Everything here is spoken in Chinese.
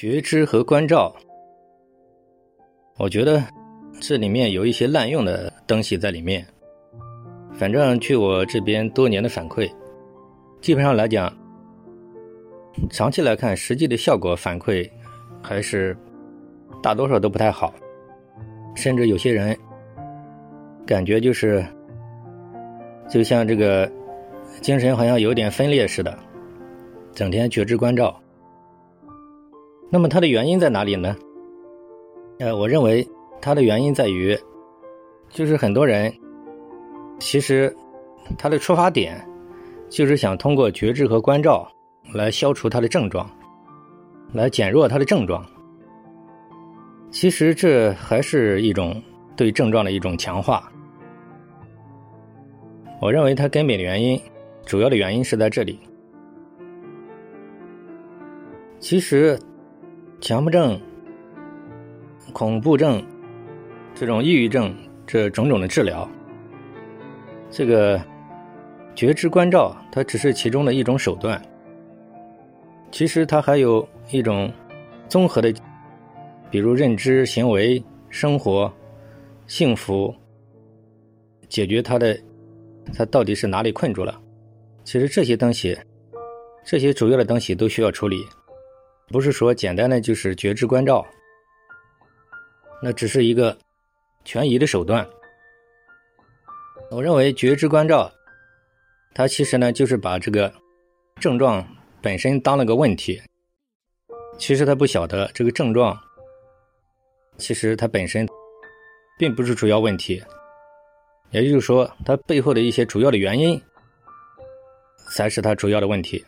觉知和关照，我觉得这里面有一些滥用的东西在里面。反正据我这边多年的反馈，基本上来讲，长期来看，实际的效果反馈还是大多数都不太好，甚至有些人感觉就是就像这个精神好像有点分裂似的，整天觉知关照。那么它的原因在哪里呢？呃，我认为它的原因在于，就是很多人其实他的出发点就是想通过觉知和关照来消除他的症状，来减弱他的症状。其实这还是一种对症状的一种强化。我认为它根本的原因，主要的原因是在这里。其实。强迫症、恐怖症、这种抑郁症，这种种的治疗，这个觉知关照，它只是其中的一种手段。其实它还有一种综合的，比如认知、行为、生活、幸福，解决他的他到底是哪里困住了。其实这些东西，这些主要的东西都需要处理。不是说简单的就是觉知关照，那只是一个权宜的手段。我认为觉知关照，它其实呢就是把这个症状本身当了个问题。其实他不晓得这个症状，其实它本身并不是主要问题，也就是说，它背后的一些主要的原因才是它主要的问题。